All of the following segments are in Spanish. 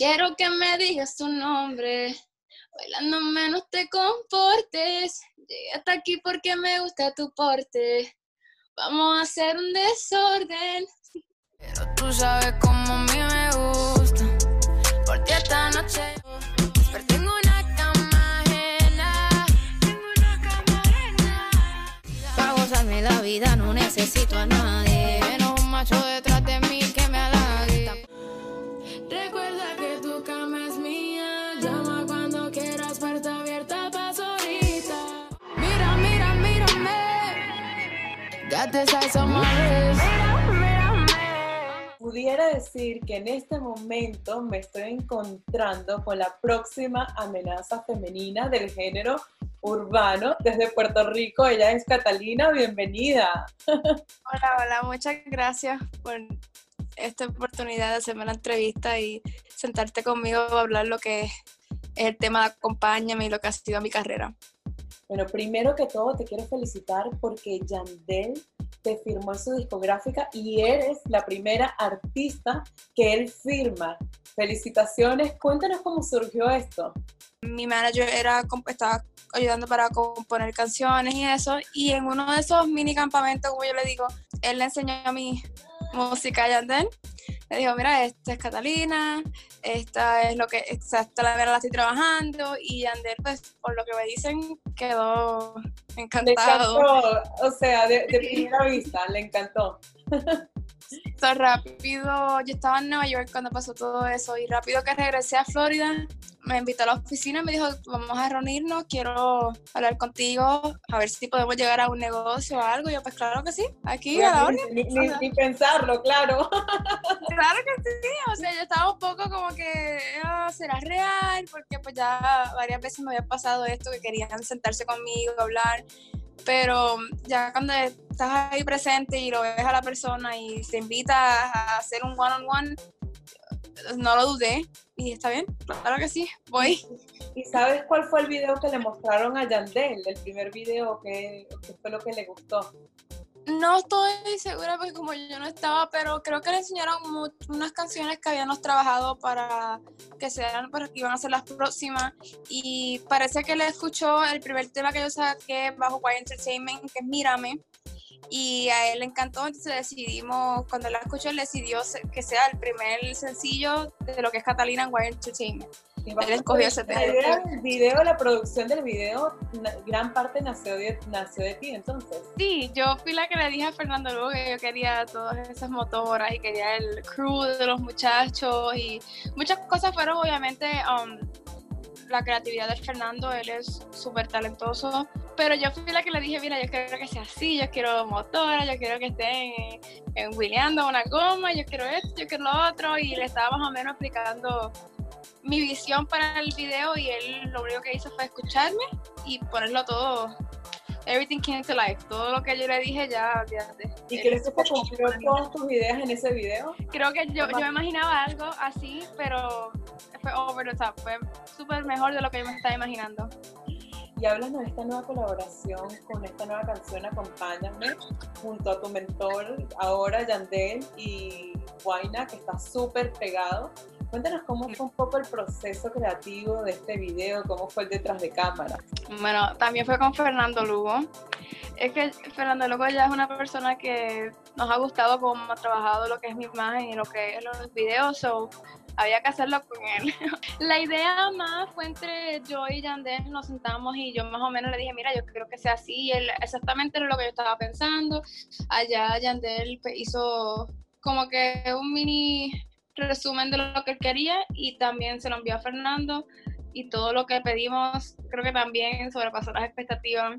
quiero que me digas tu nombre. Bailando menos te comportes. Llegué hasta aquí porque me gusta tu porte. Vamos a hacer un desorden. Pero tú sabes cómo a mí me gusta. Por ti esta noche. Pero tengo una cama ajena. Tengo una cama ajena. Para gozarme la vida no necesito a nadie. Pudiera decir que en este momento me estoy encontrando con la próxima amenaza femenina del género urbano desde Puerto Rico. Ella es Catalina, bienvenida. Hola, hola, muchas gracias por esta oportunidad de hacerme la entrevista y sentarte conmigo a hablar lo que es el tema de Acompáñame y lo que ha sido mi carrera. Bueno, primero que todo te quiero felicitar porque Yandel te firmó su discográfica y eres la primera artista que él firma. Felicitaciones, cuéntanos cómo surgió esto. Mi manager era, estaba ayudando para componer canciones y eso, y en uno de esos mini campamentos, como yo le digo, él le enseñó mi música a Yandel. Le dijo, mira, esta es Catalina, esta es lo que, esta la la estoy trabajando, y Yandel, pues, por lo que me dicen, quedó Le encantado. encantó, o sea, de, de primera vista, le encantó. Entonces, rápido, yo estaba en Nueva York cuando pasó todo eso y rápido que regresé a Florida, me invitó a la oficina y me dijo, vamos a reunirnos, quiero hablar contigo, a ver si podemos llegar a un negocio o algo. Y yo, pues claro que sí, aquí a la orden. ni, ni- ni pensarlo, claro. Claro que sí, o sea, yo estaba un poco como que, ah, ¿será real? Porque pues ya varias veces me había pasado esto, que querían sentarse conmigo, hablar, pero ya cuando estás ahí presente y lo ves a la persona y te invita a hacer un one-on-one, no lo dudé y está bien, claro que sí, voy. ¿Y sabes cuál fue el video que le mostraron a Yandel? El primer video que, que fue lo que le gustó. No estoy segura porque como yo no estaba, pero creo que le enseñaron unas canciones que habíamos trabajado para que sean, para que iban a ser las próximas. Y parece que le escuchó el primer tema que yo saqué bajo Wire Entertainment, que es Mírame. Y a él le encantó, entonces decidimos, cuando la escuchó, decidió que sea el primer sencillo de lo que es Catalina en Wire Entertainment. Él escogió ese La tema. idea del video, la producción del video, gran parte nació de, nació de ti, entonces. Sí, yo fui la que le dije a Fernando luego que yo quería todas esas motoras y quería el crew de los muchachos y muchas cosas fueron obviamente um, la creatividad de Fernando, él es súper talentoso, pero yo fui la que le dije, mira, yo quiero que sea así, yo quiero motora, yo quiero que estén en, en una goma, yo quiero esto, yo quiero lo otro y le estaba más o menos explicando mi visión para el video y él lo único que hizo fue escucharme y ponerlo todo Everything came to life. Todo lo que yo le dije ya, ya ¿Y crees que cumplió todas tus ideas en ese video? Creo que yo, yo me imaginaba algo así, pero fue over the top. Fue súper mejor de lo que yo me estaba imaginando. Y háblanos de esta nueva colaboración con esta nueva canción Acompáñame, junto a tu mentor ahora, Yandel, y Guaina, que está súper pegado. Cuéntanos cómo fue un poco el proceso creativo de este video, cómo fue el detrás de cámara. Bueno, también fue con Fernando Lugo. Es que Fernando Lugo ya es una persona que nos ha gustado cómo ha trabajado lo que es mi imagen y lo que es los videos, so había que hacerlo con él. La idea más fue entre yo y Yandel, nos sentamos y yo más o menos le dije, mira, yo creo que sea así, y él exactamente era lo que yo estaba pensando. Allá Yandel pues, hizo como que un mini resumen de lo que quería y también se lo envió a Fernando y todo lo que pedimos creo que también sobrepasó las expectativas.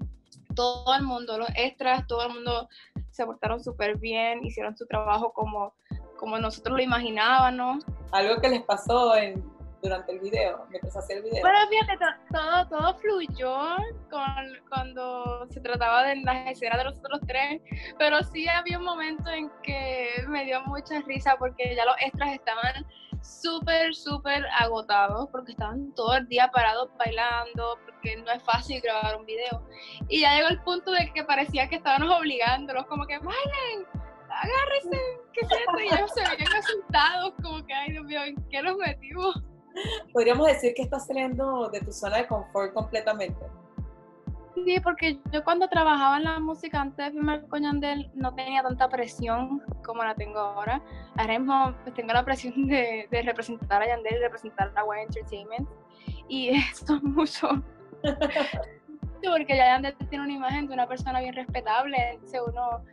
Todo el mundo, los extras, todo el mundo se portaron súper bien, hicieron su trabajo como, como nosotros lo imaginábamos. Algo que les pasó en, durante el video, mientras hacía el video. Bueno, fíjate, to- todo, todo fluyó con, cuando se trataba de las escenas de nosotros tres, pero sí había un momento en que me dio mucha risa porque ya los extras estaban súper, súper agotados porque estaban todo el día parados bailando, porque no es fácil grabar un video. Y ya llegó el punto de que parecía que estábamos obligándolos, como que bailen, agárrense, ¿qué es esto? Y ellos se veían asustados, como que, ay Dios mío, ¿en qué nos metimos? Podríamos decir que estás saliendo de tu zona de confort completamente. Sí, porque yo cuando trabajaba en la música antes de firmar con Yandel no tenía tanta presión como la tengo ahora. Ahora mismo pues, tengo la presión de, de representar a Yandel y representar a Wine Entertainment. Y esto es mucho. porque ya Yandel tiene una imagen de una persona bien respetable. Entonces uno,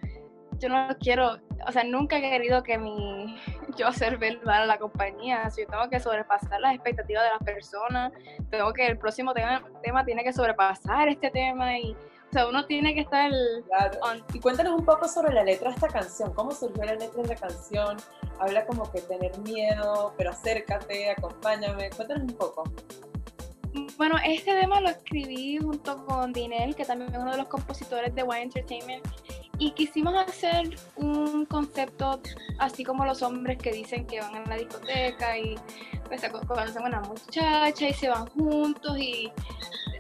yo no quiero, o sea, nunca he querido que mi, yo hacer ver mal a la compañía. Si yo tengo que sobrepasar las expectativas de las personas, tengo que el próximo tema, tema tiene que sobrepasar este tema y o sea, uno tiene que estar Claro. on. Y cuéntanos un poco sobre la letra de esta canción. ¿Cómo surgió la letra de la canción? Habla como que tener miedo, pero acércate, acompáñame. Cuéntanos un poco. Bueno, este tema lo escribí junto con Dinel, que también es uno de los compositores de Wine Entertainment, y quisimos hacer un concepto así como los hombres que dicen que van a la discoteca y pues conocen a una muchacha y se van juntos y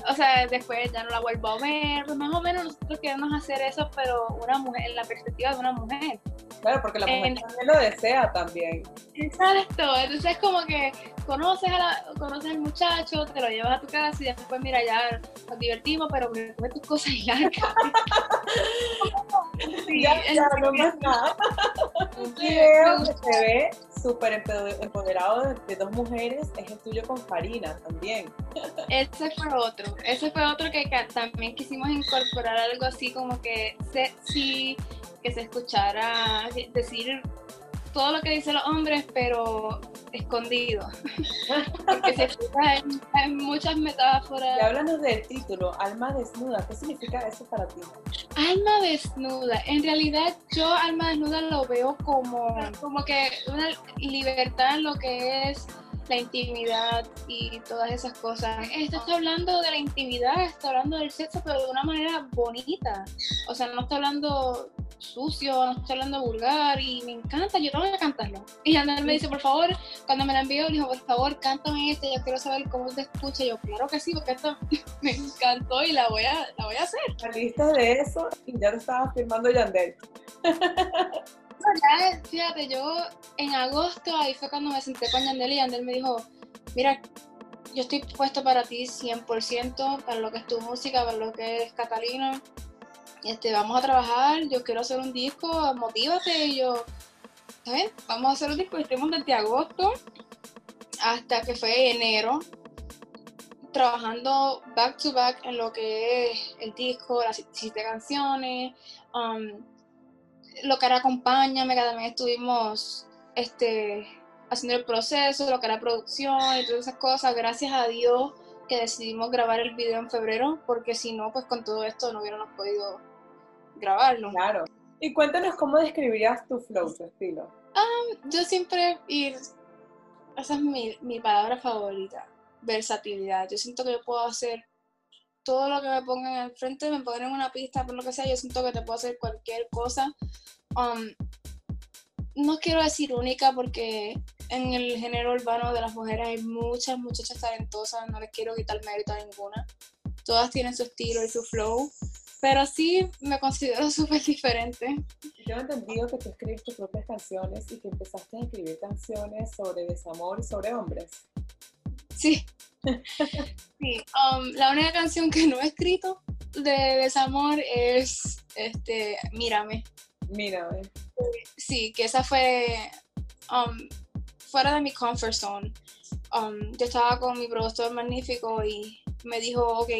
o sea, después ya no la vuelvo a ver, pues más o menos nosotros queremos hacer eso, pero una mujer, en la perspectiva de una mujer. Claro, porque la mujer En- también lo desea también. Exacto, entonces es como que conoces, a la, conoces al muchacho, te lo llevas a tu casa y después, mira, ya nos divertimos, pero coge tus cosas y larga. Sí, ya, ya, no más nada. Un video que se ve súper empoderado de, dos mujeres es el tuyo con Farina también. Ese fue otro, ese fue otro que, también quisimos incorporar algo así como que sexy, que se escuchara decir todo lo que dicen los hombres, pero escondido. Porque se escucha en, en muchas metáforas. Y háblanos del título, Alma Desnuda. ¿Qué significa eso para ti? Alma desnuda. En realidad yo alma desnuda lo veo como, como que una libertad en lo que es la intimidad y todas esas cosas. Esto está hablando de la intimidad, está hablando del sexo, pero de una manera bonita. O sea, no está hablando sucio, no está hablando vulgar y me encanta, yo tengo que cantarlo. Y Andrés me dice, por favor, cuando me la envió, le dijo, por favor, cántame este, yo quiero saber cómo te escucha. Y yo, claro que sí, porque esto me encantó y la voy a, la voy a hacer. Saliste de eso y ya te estabas firmando Yandel. Ya, fíjate, yo en agosto, ahí fue cuando me senté con Yandel y Yandel me dijo, mira, yo estoy puesto para ti 100%, para lo que es tu música, para lo que es Catalina. Este, vamos a trabajar, yo quiero hacer un disco, motívate. Y yo, ¿sabes? Vamos a hacer un disco. Estuvimos desde agosto hasta que fue enero, trabajando back to back en lo que es el disco, las siete canciones, um, lo que era Acompáñame, que también estuvimos este, haciendo el proceso, lo que era producción y todas esas cosas. Gracias a Dios que decidimos grabar el video en febrero, porque si no, pues con todo esto no hubiéramos podido grabarlo. Claro. Y cuéntanos cómo describirías tu flow, tu estilo. Yo siempre, y esa es mi, mi palabra favorita, versatilidad. Yo siento que yo puedo hacer todo lo que me pongan al frente, me ponen en una pista, por lo que sea, yo siento que te puedo hacer cualquier cosa. Um, no quiero decir única porque en el género urbano de las mujeres hay muchas muchachas talentosas, no les quiero quitar mérito a ninguna. Todas tienen su estilo y su flow, pero sí me considero súper diferente. Y Tengo entendido que tú escribes tus propias canciones y que empezaste a escribir canciones sobre desamor y sobre hombres. Sí. sí. um, la única canción que no he escrito de desamor es este Mírame. Mírame. Sí, que esa fue um, fuera de mi comfort zone. Um, yo estaba con mi productor magnífico y me dijo, ok,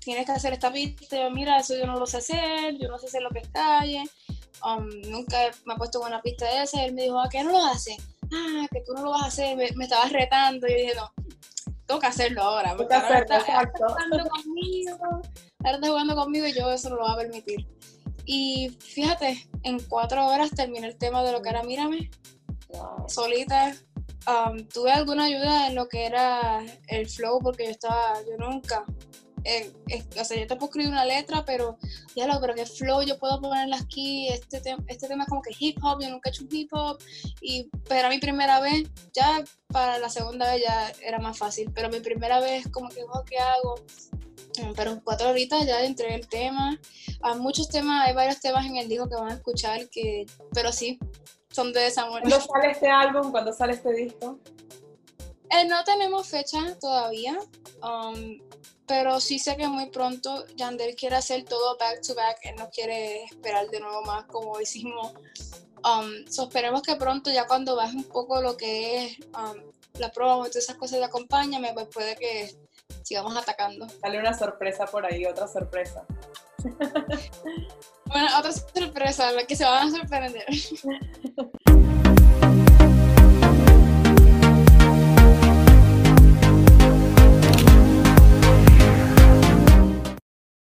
tienes que hacer esta pista. Yo, mira, eso yo no lo sé hacer, yo no sé hacer lo que es calle. Um, nunca me ha puesto una pista de esa. Y él me dijo, ¿a qué no lo haces? Ah, que tú no lo vas a hacer. Me, me estabas retando. Y yo dije, no, tengo que hacerlo ahora. Porque que ahora está- jugando conmigo, ahora está jugando conmigo y yo eso no lo voy a permitir. Y fíjate, en cuatro horas terminé el tema de lo que era Mírame, Wow. solita. Um, tuve alguna ayuda en lo que era el flow, porque yo estaba, yo nunca, eh, eh, o sea, yo te puedo escribir una letra, pero ya lo, pero qué flow yo puedo ponerla aquí, este, tem- este tema es como que hip hop, yo nunca he hecho un hip hop, y pero mi primera vez, ya para la segunda vez ya era más fácil, pero mi primera vez como que, oh, ¿qué hago? Mm, Pero en cuatro horitas ya entré el tema. Hay muchos temas, hay varios temas en el disco que van a escuchar que, pero sí, son de desamor. ¿Cuándo sale este álbum? ¿Cuándo sale este disco? Eh, no tenemos fecha todavía, um, pero sí sé que muy pronto Yandel quiere hacer todo back to back, él no quiere esperar de nuevo más como hicimos. Um, so esperemos que pronto, ya cuando baje un poco lo que es um, la promo y todas esas cosas de acompáñame, pues puede que sigamos atacando. Sale una sorpresa por ahí, otra sorpresa. Bueno, otra sorpresa, la que se van a sorprender.